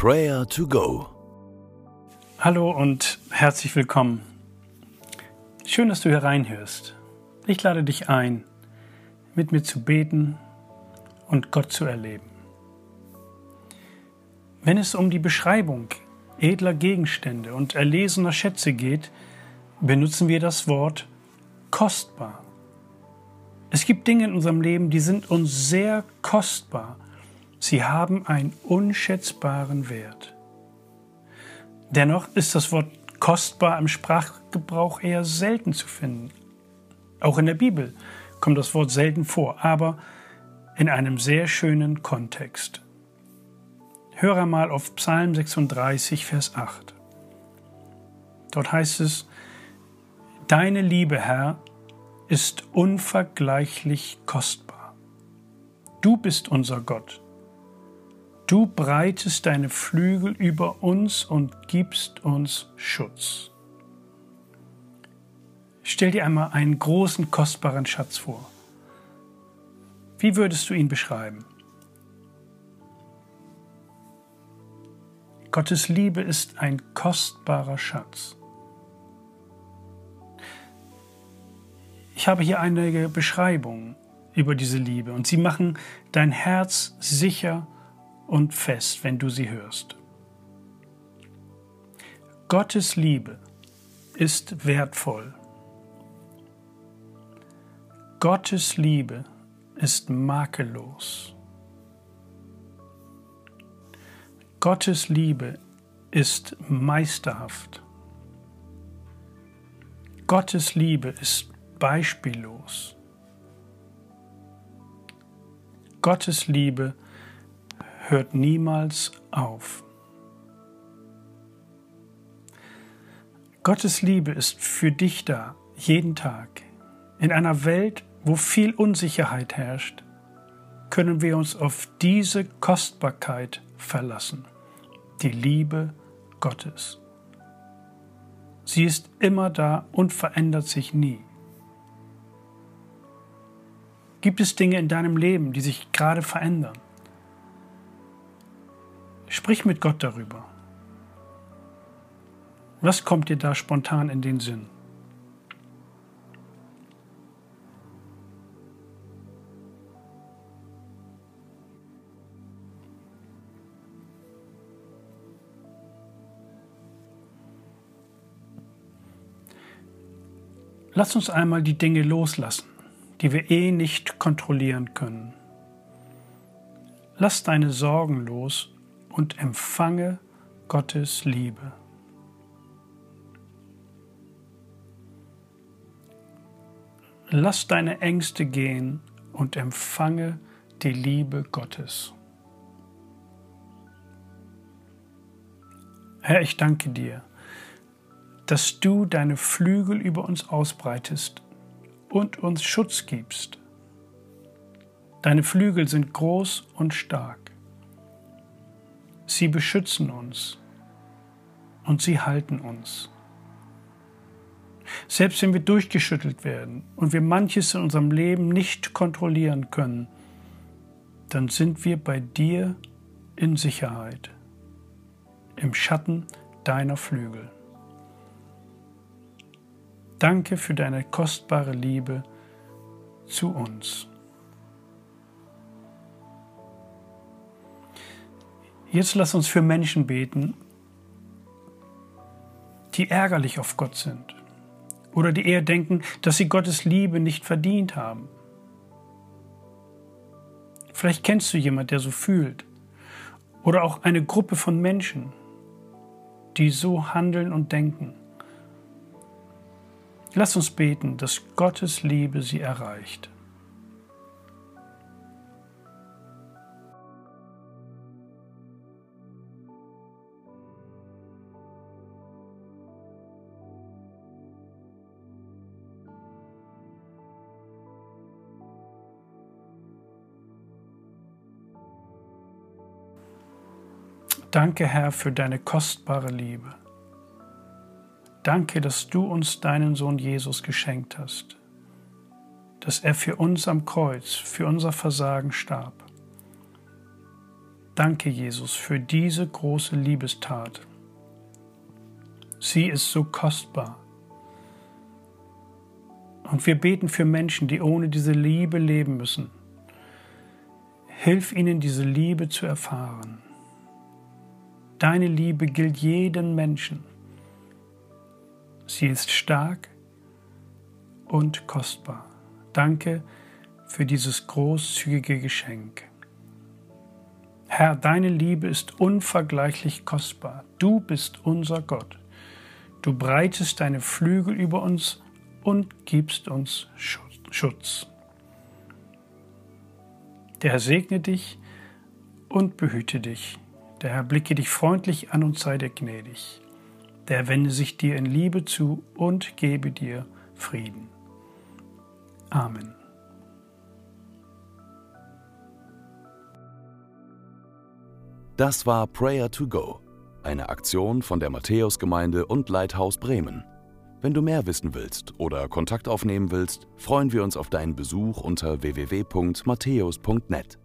Prayer to Go. Hallo und herzlich willkommen. Schön, dass du hier reinhörst. Ich lade dich ein, mit mir zu beten und Gott zu erleben. Wenn es um die Beschreibung edler Gegenstände und erlesener Schätze geht, benutzen wir das Wort kostbar. Es gibt Dinge in unserem Leben, die sind uns sehr kostbar. Sie haben einen unschätzbaren Wert. Dennoch ist das Wort kostbar im Sprachgebrauch eher selten zu finden. Auch in der Bibel kommt das Wort selten vor, aber in einem sehr schönen Kontext. Höre mal auf Psalm 36, Vers 8. Dort heißt es, Deine Liebe, Herr, ist unvergleichlich kostbar. Du bist unser Gott. Du breitest deine Flügel über uns und gibst uns Schutz. Stell dir einmal einen großen, kostbaren Schatz vor. Wie würdest du ihn beschreiben? Gottes Liebe ist ein kostbarer Schatz. Ich habe hier einige Beschreibungen über diese Liebe und sie machen dein Herz sicher und fest, wenn du sie hörst. Gottes Liebe ist wertvoll. Gottes Liebe ist makellos. Gottes Liebe ist meisterhaft. Gottes Liebe ist beispiellos. Gottes Liebe hört niemals auf. Gottes Liebe ist für dich da, jeden Tag. In einer Welt, wo viel Unsicherheit herrscht, können wir uns auf diese Kostbarkeit verlassen, die Liebe Gottes. Sie ist immer da und verändert sich nie. Gibt es Dinge in deinem Leben, die sich gerade verändern? Sprich mit Gott darüber. Was kommt dir da spontan in den Sinn? Lass uns einmal die Dinge loslassen die wir eh nicht kontrollieren können. Lass deine Sorgen los und empfange Gottes Liebe. Lass deine Ängste gehen und empfange die Liebe Gottes. Herr, ich danke dir, dass du deine Flügel über uns ausbreitest und uns Schutz gibst. Deine Flügel sind groß und stark. Sie beschützen uns und sie halten uns. Selbst wenn wir durchgeschüttelt werden und wir manches in unserem Leben nicht kontrollieren können, dann sind wir bei dir in Sicherheit, im Schatten deiner Flügel. Danke für deine kostbare Liebe zu uns. Jetzt lass uns für Menschen beten, die ärgerlich auf Gott sind oder die eher denken, dass sie Gottes Liebe nicht verdient haben. Vielleicht kennst du jemanden, der so fühlt. Oder auch eine Gruppe von Menschen, die so handeln und denken. Lass uns beten, dass Gottes Liebe sie erreicht. Danke, Herr, für deine kostbare Liebe. Danke, dass du uns deinen Sohn Jesus geschenkt hast, dass er für uns am Kreuz, für unser Versagen starb. Danke, Jesus, für diese große Liebestat. Sie ist so kostbar. Und wir beten für Menschen, die ohne diese Liebe leben müssen. Hilf ihnen, diese Liebe zu erfahren. Deine Liebe gilt jedem Menschen. Sie ist stark und kostbar. Danke für dieses großzügige Geschenk. Herr, deine Liebe ist unvergleichlich kostbar. Du bist unser Gott. Du breitest deine Flügel über uns und gibst uns Schutz. Der Herr segne dich und behüte dich. Der Herr blicke dich freundlich an und sei dir gnädig. Der Herr wende sich dir in Liebe zu und gebe dir Frieden. Amen. Das war Prayer to Go, eine Aktion von der Matthäusgemeinde und Leithaus Bremen. Wenn du mehr wissen willst oder Kontakt aufnehmen willst, freuen wir uns auf deinen Besuch unter www.matthäus.net.